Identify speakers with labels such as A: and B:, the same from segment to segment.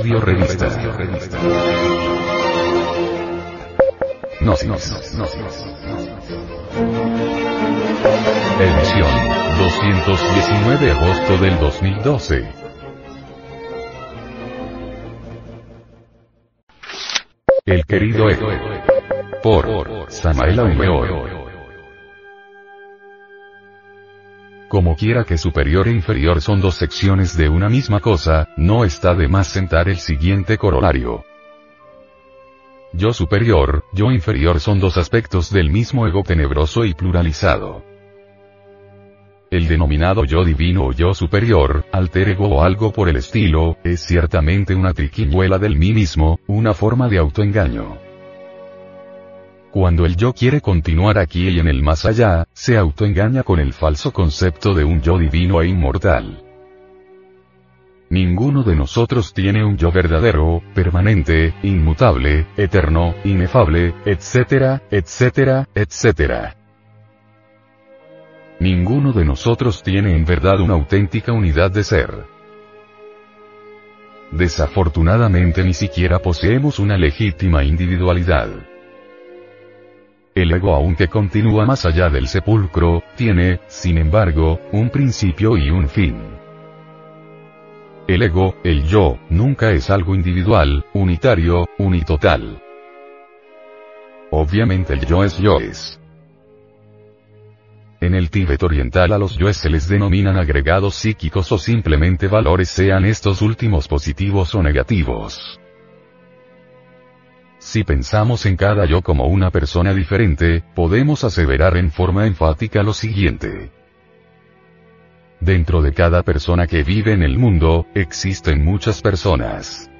A: Audio Revista. Gnosis. Edición 219 de agosto del 2012. El querido Ego. Por Samael Aumeor. Como quiera que superior e inferior son dos secciones de una misma cosa, no está de más sentar el siguiente corolario. Yo superior, yo inferior son dos aspectos del mismo ego tenebroso y pluralizado. El denominado yo divino o yo superior, alter ego o algo por el estilo, es ciertamente una triquiñuela del mí mismo, una forma de autoengaño. Cuando el yo quiere continuar aquí y en el más allá, se autoengaña con el falso concepto de un yo divino e inmortal. Ninguno de nosotros tiene un yo verdadero, permanente, inmutable, eterno, inefable, etcétera, etcétera, etcétera. Ninguno de nosotros tiene en verdad una auténtica unidad de ser. Desafortunadamente ni siquiera poseemos una legítima individualidad. El ego aunque continúa más allá del sepulcro, tiene, sin embargo, un principio y un fin. El ego, el yo, nunca es algo individual, unitario, unitotal. Obviamente el yo es yo es. En el Tíbet oriental a los yoes se les denominan agregados psíquicos o simplemente valores sean estos últimos positivos o negativos. Si pensamos en cada yo como una persona diferente, podemos aseverar en forma enfática lo siguiente. Dentro de cada persona que vive en el mundo, existen muchas personas.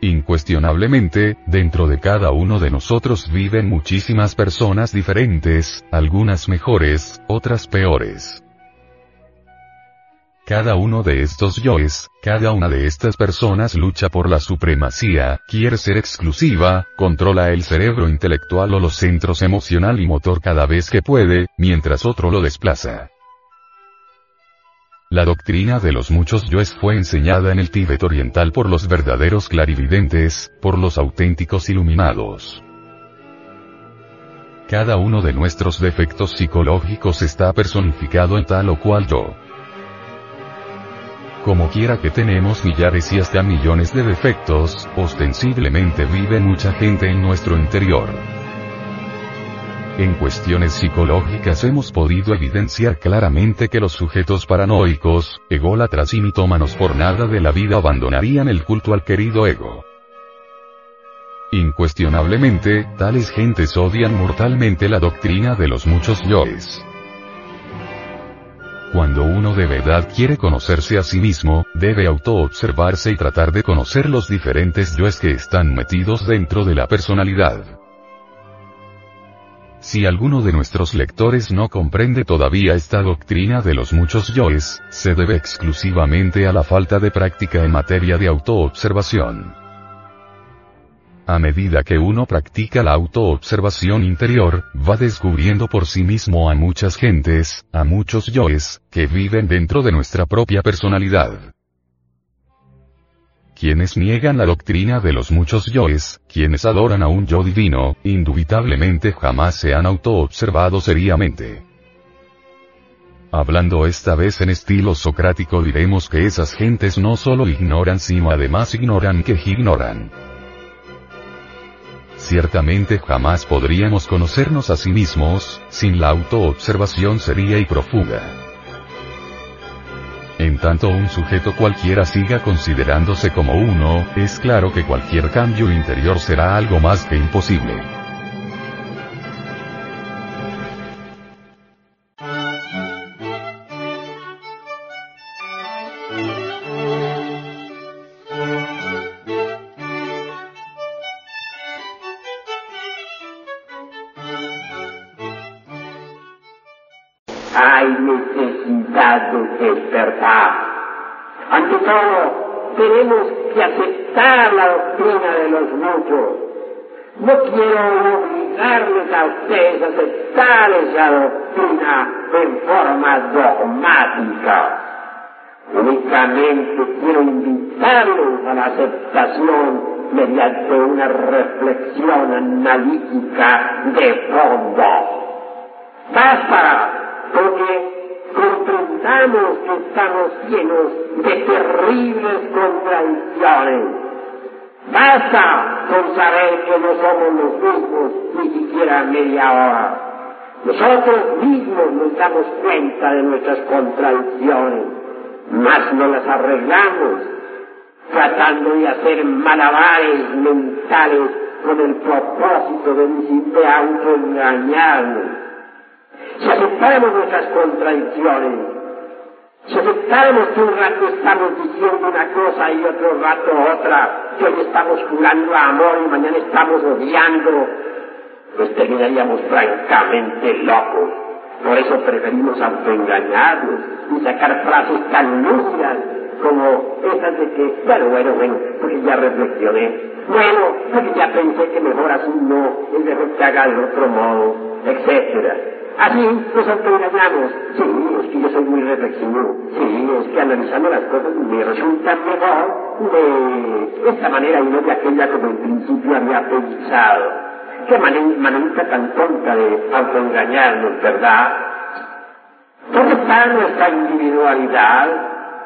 A: Incuestionablemente, dentro de cada uno de nosotros viven muchísimas personas diferentes, algunas mejores, otras peores. Cada uno de estos yoes, cada una de estas personas lucha por la supremacía, quiere ser exclusiva, controla el cerebro intelectual o los centros emocional y motor cada vez que puede, mientras otro lo desplaza. La doctrina de los muchos yoes fue enseñada en el Tíbet oriental por los verdaderos clarividentes, por los auténticos iluminados. Cada uno de nuestros defectos psicológicos está personificado en tal o cual yo. Como quiera que tenemos millares y hasta millones de defectos, ostensiblemente vive mucha gente en nuestro interior. En cuestiones psicológicas hemos podido evidenciar claramente que los sujetos paranoicos, ególatras y mitómanos por nada de la vida abandonarían el culto al querido ego. Incuestionablemente, tales gentes odian mortalmente la doctrina de los muchos yoes. Cuando uno de verdad quiere conocerse a sí mismo, debe autoobservarse y tratar de conocer los diferentes yoes que están metidos dentro de la personalidad. Si alguno de nuestros lectores no comprende todavía esta doctrina de los muchos yoes, se debe exclusivamente a la falta de práctica en materia de autoobservación. A medida que uno practica la autoobservación interior, va descubriendo por sí mismo a muchas gentes, a muchos yoes, que viven dentro de nuestra propia personalidad. Quienes niegan la doctrina de los muchos yoes, quienes adoran a un yo divino, indubitablemente jamás se han autoobservado seriamente. Hablando esta vez en estilo socrático diremos que esas gentes no solo ignoran sino además ignoran que ignoran. Ciertamente jamás podríamos conocernos a sí mismos, sin la autoobservación seria y profunda. En tanto un sujeto cualquiera siga considerándose como uno, es claro que cualquier cambio interior será algo más que imposible.
B: Hay necesidad de despertar. Ante todo, tenemos que aceptar la doctrina de los muchos. No quiero obligarles a ustedes a aceptar esa doctrina en forma dogmática. Únicamente quiero invitarlos a la aceptación mediante una reflexión analítica de fondo. Basta, porque comprendamos que estamos llenos de terribles contradicciones. Basta con saber que no somos los mismos ni siquiera media hora. Nosotros mismos nos damos cuenta de nuestras contradicciones, mas no las arreglamos, tratando de hacer malabares mentales con el propósito de autoengañarnos. Si aceptáramos nuestras contradicciones, si aceptáramos que un rato estamos diciendo una cosa y otro rato otra, que hoy estamos jurando amor y mañana estamos odiando, pues terminaríamos francamente locos. Por eso preferimos autoengañarnos y sacar frases tan lúcidas como esas de que, bueno, bueno, bueno, porque ya reflexioné, bueno, porque ya pensé que mejor así no, es mejor que haga de otro modo, etcétera. Así nos autoengañamos. Sí, es que yo soy muy reflexivo. Sí, es que analizando las cosas me resulta mejor de esta manera y no de aquella como en principio había pensado. Qué manera tan tonta de autoengañarnos, ¿verdad? ¿Dónde está nuestra individualidad?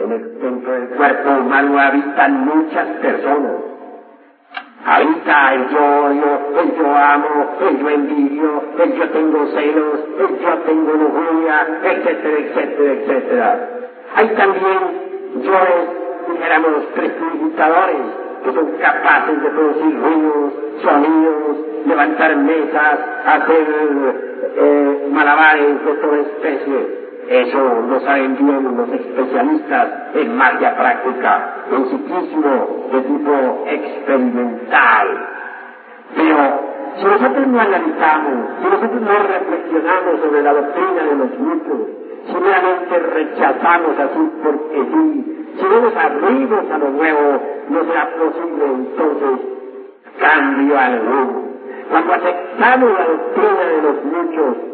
B: en el, dentro del cuerpo humano habitan muchas personas. Habita el yo odio, el yo amo, el yo envidio, el yo tengo celos, el yo tengo lujuria, etcétera, etcétera, etcétera. Hay también yoes, dijéramos, prestidigitadores, que son capaces de producir ruidos, sonidos, levantar mesas, hacer eh, malabares de toda especie. Eso lo saben bien los especialistas en magia práctica, en psiquismo de tipo experimental. Pero si nosotros no analizamos, si nosotros no reflexionamos sobre la doctrina de los muchos, si realmente rechazamos así porque sí, si no nos abrimos a lo nuevo, no será posible entonces cambio alguno. Cuando aceptamos la doctrina de los muchos,